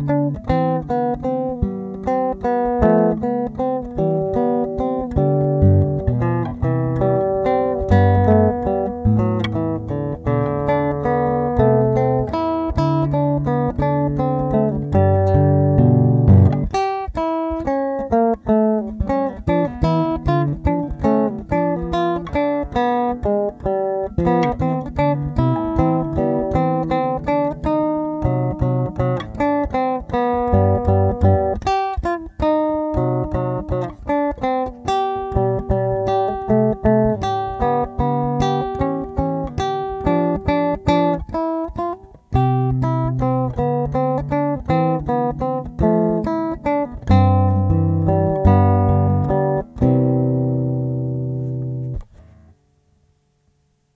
Música